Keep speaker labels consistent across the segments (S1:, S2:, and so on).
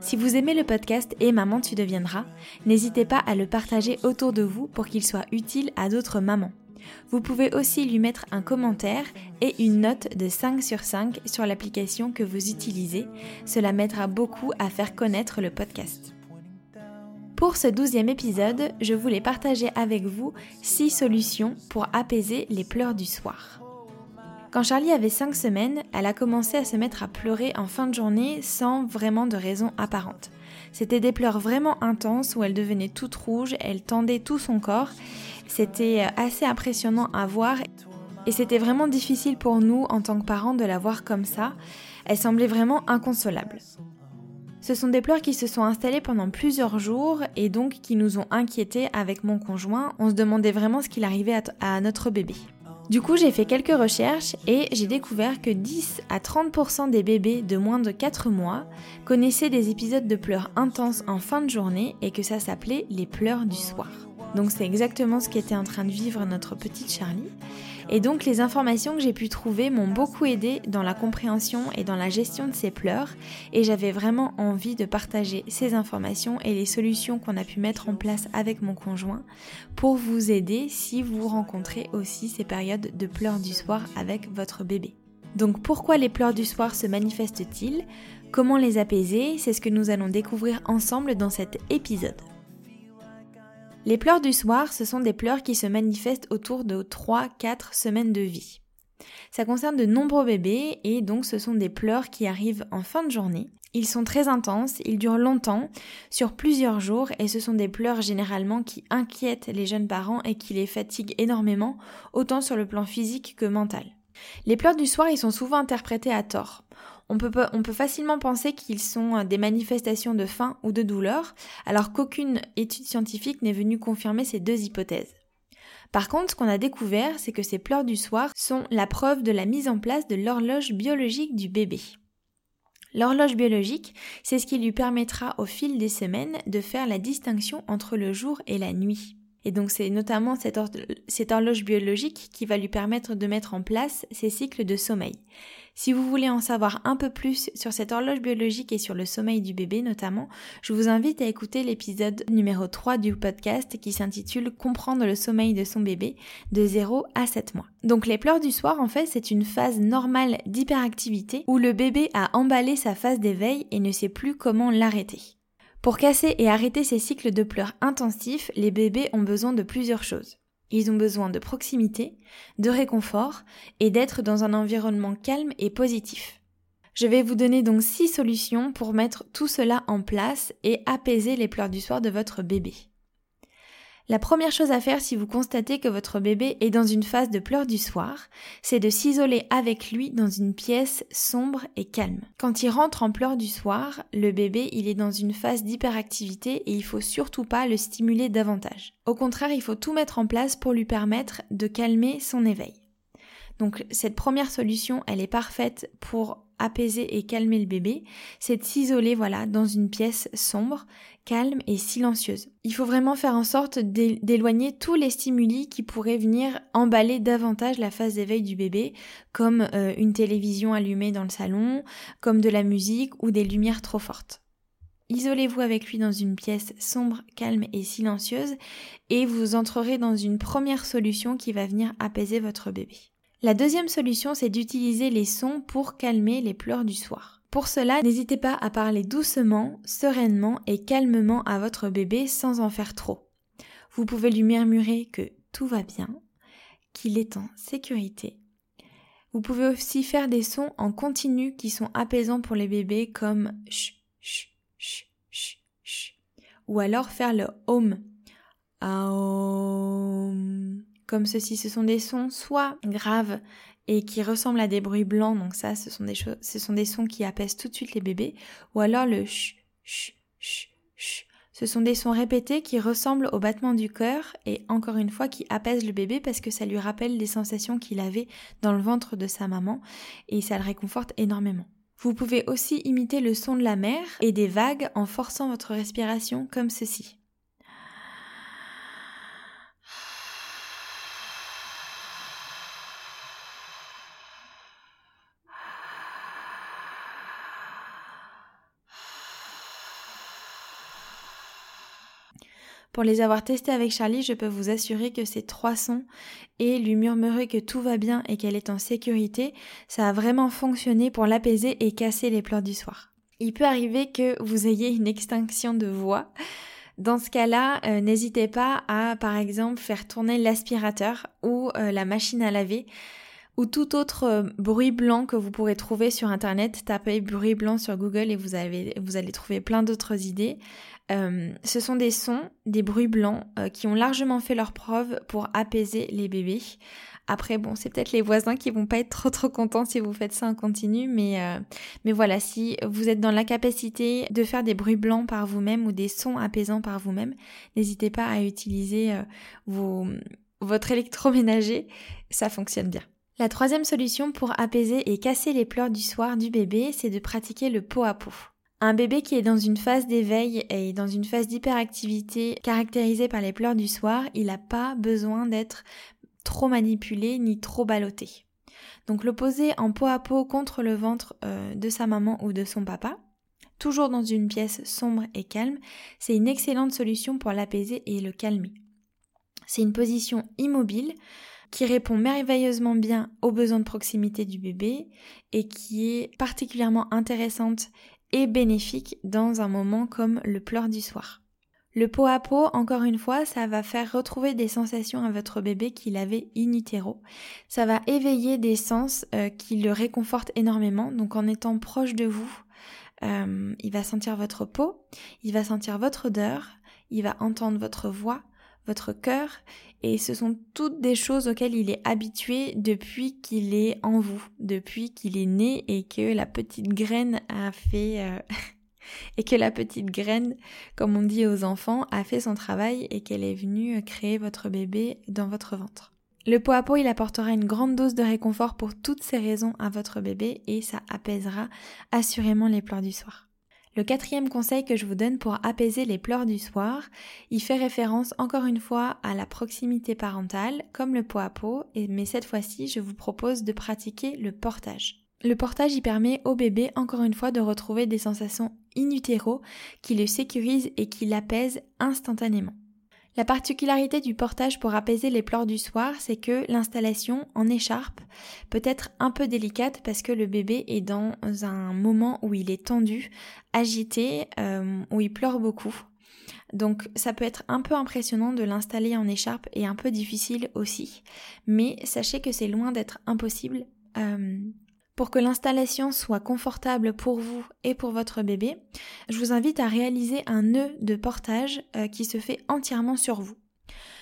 S1: Si vous aimez le podcast Et Maman tu deviendras, n'hésitez pas à le partager autour de vous pour qu'il soit utile à d'autres mamans. Vous pouvez aussi lui mettre un commentaire et une note de 5 sur 5 sur l'application que vous utilisez. Cela m'aidera beaucoup à faire connaître le podcast. Pour ce douzième épisode, je voulais partager avec vous 6 solutions pour apaiser les pleurs du soir. Quand Charlie avait 5 semaines, elle a commencé à se mettre à pleurer en fin de journée sans vraiment de raison apparente. C'était des pleurs vraiment intenses où elle devenait toute rouge, elle tendait tout son corps. C'était assez impressionnant à voir et c'était vraiment difficile pour nous en tant que parents de la voir comme ça. Elle semblait vraiment inconsolable. Ce sont des pleurs qui se sont installées pendant plusieurs jours et donc qui nous ont inquiétés avec mon conjoint. On se demandait vraiment ce qu'il arrivait à, notre bébé. Du coup, j'ai fait quelques recherches et j'ai découvert que 10 à 30% des bébés de moins de 4 mois connaissaient des épisodes de pleurs intenses en fin de journée et que ça s'appelait les pleurs du soir. Donc c'est exactement ce qu'était en train de vivre notre petite Charlie. Et donc les informations que j'ai pu trouver m'ont beaucoup aidé dans la compréhension et dans la gestion de ces pleurs et j'avais vraiment envie de partager ces informations et les solutions qu'on a pu mettre en place avec mon conjoint pour vous aider si vous rencontrez aussi ces périodes de pleurs du soir avec votre bébé. Donc pourquoi les pleurs du soir se manifestent-ils? Comment les apaiser? C'est ce que nous allons découvrir ensemble dans cet épisode. Les pleurs du soir, ce sont des pleurs qui se manifestent autour de 3-4 semaines de vie. Ça concerne de nombreux bébés et donc ce sont des pleurs qui arrivent en fin de journée. Ils sont très intenses, ils durent longtemps, sur plusieurs jours et ce sont des pleurs généralement qui inquiètent les jeunes parents et qui les fatiguent énormément, autant sur le plan physique que mental. Les pleurs du soir, ils sont souvent interprétés à tort on peut, facilement penser qu'ils sont euh, des manifestations de faim ou de douleur, alors qu'aucune étude scientifique n'est venue confirmer ces deux hypothèses. Par contre, ce qu'on a découvert, c'est que ces pleurs du soir sont la preuve de la mise en place de l'horloge biologique du bébé. L'horloge biologique, c'est ce qui lui permettra au fil des semaines de faire la distinction entre le jour et la nuit. Et donc c'est notamment cette, horloge biologique qui va lui permettre de mettre en place ses cycles de sommeil. Si vous voulez en savoir un peu plus sur cette horloge biologique et sur le sommeil du bébé notamment, je vous invite à écouter l'épisode numéro 3 du podcast qui s'intitule Comprendre le sommeil de son bébé de 0 à 7 mois. Donc les pleurs du soir en fait c'est une phase normale d'hyperactivité où le bébé a emballé sa phase d'éveil et ne sait plus comment l'arrêter. Pour casser et arrêter ces cycles de pleurs intensifs, les bébés ont besoin de plusieurs choses. Ils ont besoin de proximité, de réconfort et d'être dans un environnement calme et positif. Je vais vous donner donc six solutions pour mettre tout cela en place et apaiser les pleurs du soir de votre bébé. La première chose à faire si vous constatez que votre bébé est dans une phase de pleurs du soir, c'est de s'isoler avec lui dans une pièce sombre et calme. Quand il rentre en pleurs du soir, le bébé il est dans une phase d'hyperactivité et il faut surtout pas le stimuler davantage. Au contraire, il faut tout mettre en place pour lui permettre de calmer son éveil. Donc cette première solution, elle est parfaite pour apaiser et calmer le bébé, c'est de s'isoler voilà dans une pièce sombre, calme et silencieuse. Il faut vraiment faire en sorte d'éloigner tous les stimuli qui pourraient venir emballer davantage la phase d'éveil du bébé, comme euh, une télévision allumée dans le salon, comme de la musique ou des lumières trop fortes. Isolez-vous avec lui dans une pièce sombre, calme et silencieuse et vous entrerez dans une première solution qui va venir apaiser votre bébé. La deuxième solution, c'est d'utiliser les sons pour calmer les pleurs du soir. Pour cela, n'hésitez pas à parler doucement, sereinement et calmement à votre bébé sans en faire trop. Vous pouvez lui murmurer que tout va bien, qu'il est en sécurité. Vous pouvez aussi faire des sons en continu qui sont apaisants pour les bébés comme ch ch ch ch ch ou alors faire le home. Aum comme ceci. Ce sont des sons soit graves et qui ressemblent à des bruits blancs, donc ça, ce sont des choses, ce sont des sons qui apaisent tout de suite les bébés, ou alors le ch, ch, ch, Ce sont des sons répétés qui ressemblent au battement du cœur et encore une fois qui apaisent le bébé parce que ça lui rappelle les sensations qu'il avait dans le ventre de sa maman et ça le réconforte énormément. Vous pouvez aussi imiter le son de la mer et des vagues en forçant votre respiration comme ceci. Pour les avoir testés avec Charlie, je peux vous assurer que ces trois sons et lui murmurer que tout va bien et qu'elle est en sécurité, ça a vraiment fonctionné pour l'apaiser et casser les pleurs du soir. Il peut arriver que vous ayez une extinction de voix. Dans ce cas-là, euh, n'hésitez pas à, par exemple, faire tourner l'aspirateur ou euh, la machine à laver ou tout autre euh, bruit blanc que vous pourrez trouver sur Internet. Tapez bruit blanc sur Google et vous, allez trouver plein d'autres idées. Euh, ce sont des sons, des bruits blancs euh, qui ont largement fait leur preuve pour apaiser les bébés. Après, bon, c'est peut-être les voisins qui vont pas être trop trop contents si vous faites ça en continu, mais, euh, mais voilà, si vous êtes dans la capacité de faire des bruits blancs par vous-même ou des sons apaisants par vous-même, n'hésitez pas à utiliser vos, votre électroménager, ça fonctionne bien. La troisième solution pour apaiser et casser les pleurs du soir du bébé, c'est de pratiquer le pot à pot. Un bébé qui est dans une phase d'éveil et dans une phase d'hyperactivité caractérisée par les pleurs du soir, il n'a pas besoin d'être trop manipulé ni trop ballotté. Donc le poser en peau à peau contre le ventre euh, de sa maman ou de son papa, toujours dans une pièce sombre et calme, c'est une excellente solution pour l'apaiser et le calmer. C'est une position immobile qui répond merveilleusement bien aux besoins de proximité du bébé et qui est particulièrement intéressante et bénéfique dans un moment comme le pleur du soir. Le pot à pot, encore une fois, ça va faire retrouver des sensations à votre bébé qu'il avait in utero. Ça va éveiller des sens euh, qui le réconfortent énormément. Donc en étant proche de vous, euh, il va sentir votre peau, il va sentir votre odeur, il va entendre votre voix, votre cœur, et ce sont toutes des choses auxquelles il est habitué depuis qu'il est en vous, depuis qu'il est né et que la petite graine a fait... Euh, et que la petite graine, comme on dit aux enfants, a fait son travail et qu'elle est venue créer votre bébé dans votre ventre. Le pot à pot, il apportera une grande dose de réconfort pour toutes ces raisons à votre bébé et ça apaisera assurément les pleurs du soir. Le quatrième conseil que je vous donne pour apaiser les pleurs du soir, il fait référence encore une fois à la proximité parentale, comme le pot à pot, mais cette fois-ci, je vous propose de pratiquer le portage. Le portage y permet au bébé encore une fois de retrouver des sensations in qui le sécurisent et qui l'apaisent instantanément. La particularité du portage pour apaiser les pleurs du soir, c'est que l'installation en écharpe peut être un peu délicate parce que le bébé est dans un moment où il est tendu, agité, euh, où il pleure beaucoup. Donc ça peut être un peu impressionnant de l'installer en écharpe et un peu difficile aussi. Mais sachez que c'est loin d'être impossible. Euh, pour que l'installation soit confortable pour vous et pour votre bébé, je vous invite à réaliser un nœud de portage euh, qui se fait entièrement sur vous.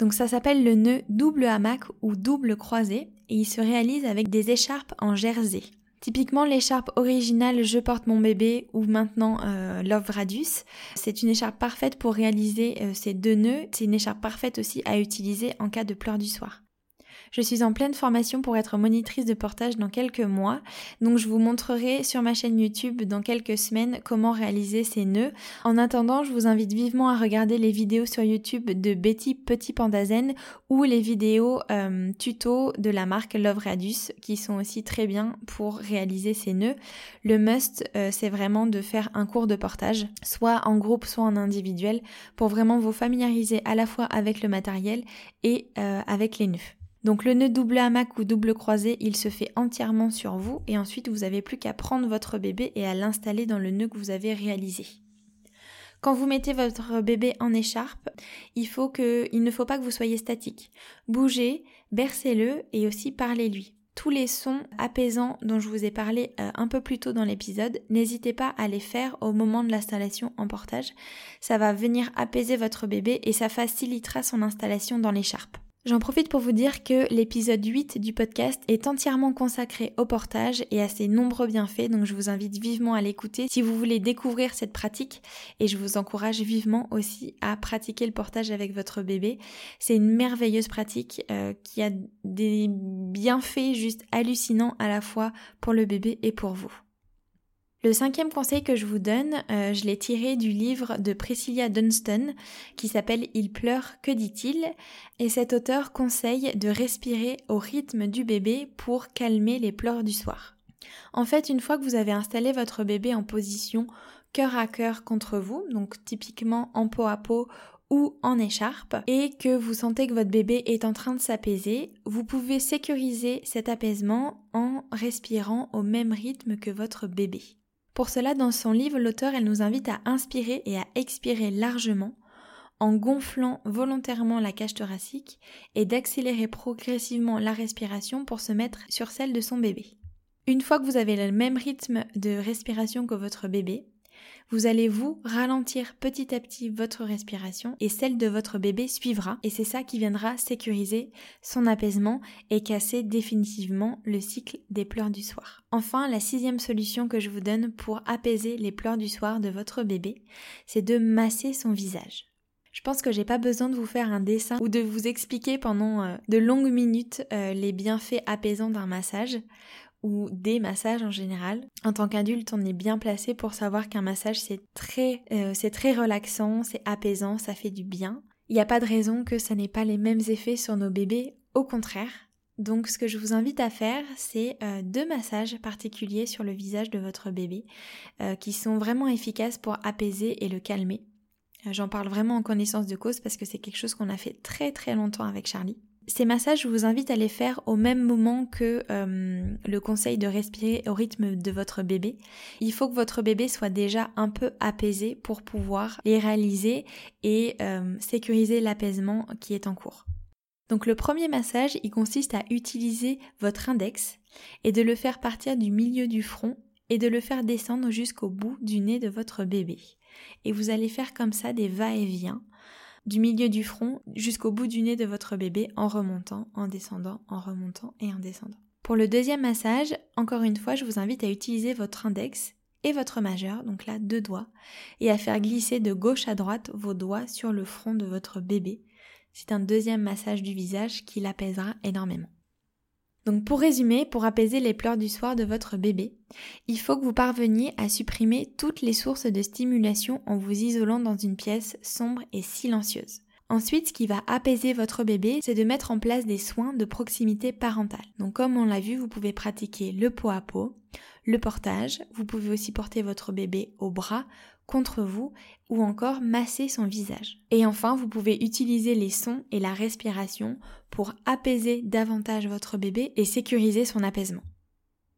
S1: Donc ça s'appelle le nœud double hamac ou double croisé et il se réalise avec des écharpes en jersey. Typiquement l'écharpe originale Je porte mon bébé ou maintenant euh, Love Radius, c'est une écharpe parfaite pour réaliser euh, ces deux nœuds, c'est une écharpe parfaite aussi à utiliser en cas de pleurs du soir. Je suis en pleine formation pour être monitrice de portage dans quelques mois, donc je vous montrerai sur ma chaîne YouTube dans quelques semaines comment réaliser ces nœuds. En attendant, je vous invite vivement à regarder les vidéos sur YouTube de Betty Petit Pandazen ou les vidéos euh, tuto de la marque Love Radius qui sont aussi très bien pour réaliser ces nœuds. Le must, euh, c'est vraiment de faire un cours de portage, soit en groupe, soit en individuel, pour vraiment vous familiariser à la fois avec le matériel et euh, avec les nœuds. Donc le nœud double hamac ou double croisé, il se fait entièrement sur vous et ensuite vous n'avez plus qu'à prendre votre bébé et à l'installer dans le nœud que vous avez réalisé. Quand vous mettez votre bébé en écharpe, il, il ne faut pas que vous soyez statique. Bougez, bercez-le et aussi parlez-lui. Tous les sons apaisants dont je vous ai parlé euh, un peu plus tôt dans l'épisode, n'hésitez pas à les faire au moment de l'installation en portage. Ça va venir apaiser votre bébé et ça facilitera son installation dans l'écharpe. J'en profite pour vous dire que l'épisode 8 du podcast est entièrement consacré au portage et à ses nombreux bienfaits, donc je vous invite vivement à l'écouter si vous voulez découvrir cette pratique et je vous encourage vivement aussi à pratiquer le portage avec votre bébé. C'est une merveilleuse pratique euh, qui a des bienfaits juste hallucinants à la fois pour le bébé et pour vous. Le cinquième conseil que je vous donne, euh, je l'ai tiré du livre de Priscilla Dunstan qui s'appelle Il pleure, que dit-il? Et cet auteur conseille de respirer au rythme du bébé pour calmer les pleurs du soir. En fait, une fois que vous avez installé votre bébé en position cœur à cœur contre vous, donc typiquement en peau à peau ou en écharpe, et que vous sentez que votre bébé est en train de s'apaiser, vous pouvez sécuriser cet apaisement en respirant au même rythme que votre bébé. Pour cela, dans son livre, l'auteur, elle nous invite à inspirer et à expirer largement en gonflant volontairement la cage thoracique et d'accélérer progressivement la respiration pour se mettre sur celle de son bébé. Une fois que vous avez le même rythme de respiration que votre bébé, vous allez vous ralentir petit à petit votre respiration et celle de votre bébé suivra et c'est ça qui viendra sécuriser son apaisement et casser définitivement le cycle des pleurs du soir. Enfin, la sixième solution que je vous donne pour apaiser les pleurs du soir de votre bébé, c'est de masser son visage. Je pense que j'ai pas besoin de vous faire un dessin ou de vous expliquer pendant euh, de longues minutes euh, les bienfaits apaisants d'un massage ou des massages en général. En tant qu'adulte, on est bien placé pour savoir qu'un massage c'est très, euh, relaxant, c'est apaisant, ça fait du bien. Il n'y a pas de raison que ça n'ait pas les mêmes effets sur nos bébés, au contraire. Donc ce que je vous invite à faire, c'est euh, deux massages particuliers sur le visage de votre bébé euh, qui sont vraiment efficaces pour apaiser et le calmer. J'en parle vraiment en connaissance de cause parce que c'est quelque chose qu'on a fait très très longtemps avec Charlie. Ces massages, je vous invite à les faire au même moment que euh, le conseil de respirer au rythme de votre bébé. Il faut que votre bébé soit déjà un peu apaisé pour pouvoir les réaliser et euh, sécuriser l'apaisement qui est en cours. Donc le premier massage, il consiste à utiliser votre index et de le faire partir du milieu du front et de le faire descendre jusqu'au bout du nez de votre bébé. Et vous allez faire comme ça des va-et-vient du milieu du front jusqu'au bout du nez de votre bébé en remontant, en descendant, en remontant et en descendant. Pour le deuxième massage, encore une fois, je vous invite à utiliser votre index et votre majeur, donc là deux doigts, et à faire glisser de gauche à droite vos doigts sur le front de votre bébé. C'est un deuxième massage du visage qui l'apaisera énormément. Donc pour résumer, pour apaiser les pleurs du soir de votre bébé, il faut que vous parveniez à supprimer toutes les sources de stimulation en vous isolant dans une pièce sombre et silencieuse. Ensuite, ce qui va apaiser votre bébé, c'est de mettre en place des soins de proximité parentale. Donc comme on l'a vu, vous pouvez pratiquer le pot à pot, le portage, vous pouvez aussi porter votre bébé au bras contre vous ou encore masser son visage. Et enfin, vous pouvez utiliser les sons et la respiration pour apaiser davantage votre bébé et sécuriser son apaisement.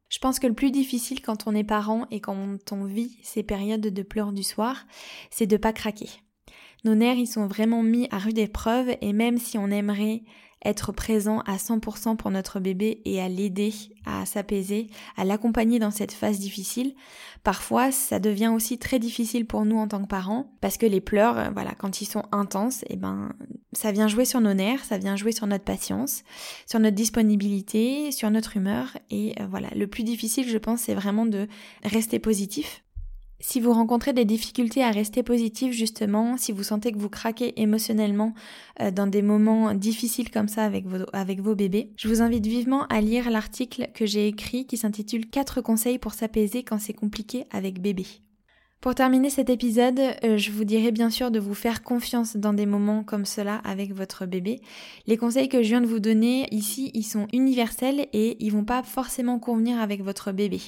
S1: Je pense que le plus difficile quand on est parent et quand on vit ces périodes de pleurs du soir, c'est de pas craquer. Nos nerfs, ils sont vraiment mis à rude épreuve et même si on aimerait être présent à 100% pour notre bébé et à l'aider à s'apaiser, à l'accompagner dans cette phase difficile. Parfois, ça devient aussi très difficile pour nous en tant que parents parce que les pleurs, euh, voilà, quand ils sont intenses, et eh ben, ça vient jouer sur nos nerfs, ça vient jouer sur notre patience, sur notre disponibilité, sur notre humeur et euh, voilà, le plus difficile, je pense, c'est vraiment de rester positif si vous rencontrez des difficultés à rester positif justement, si vous sentez que vous craquez émotionnellement euh, dans des moments difficiles comme ça avec vos, bébés, je vous invite vivement à lire l'article que j'ai écrit qui s'intitule 4 conseils pour s'apaiser quand c'est compliqué avec bébé. Pour terminer cet épisode, euh, je vous dirais bien sûr de vous faire confiance dans des moments comme cela avec votre bébé. Les conseils que je viens de vous donner ici, ils sont universels et ils vont pas forcément convenir avec votre bébé.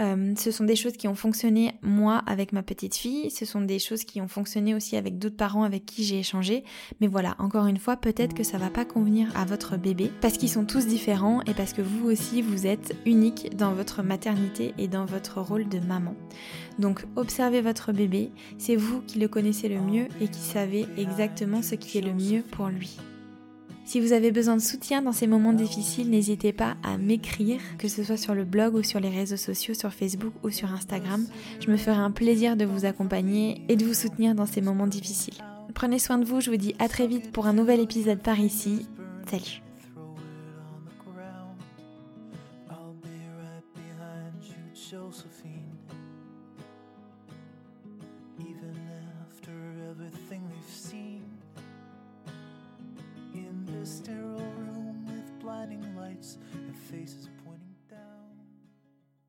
S1: Euh, ce sont des choses qui ont fonctionné moi avec ma petite fille, ce sont des choses qui ont fonctionné aussi avec d'autres parents avec qui j'ai échangé. Mais voilà, encore une fois, peut-être que ça va pas convenir à votre bébé parce qu'ils sont tous différents et parce que vous aussi vous êtes unique dans votre maternité et dans votre rôle de maman. Donc observez votre bébé, c'est vous qui le connaissez le mieux et qui savez exactement ce qui est le mieux pour lui. Si vous avez besoin de soutien dans ces moments difficiles, n'hésitez pas à m'écrire, que ce soit sur le blog ou sur les réseaux sociaux, sur Facebook ou sur Instagram. Je me ferai un plaisir de vous accompagner et de vous soutenir dans ces moments difficiles. Prenez soin de vous, je vous dis à très vite pour un nouvel épisode par ici.
S2: Salut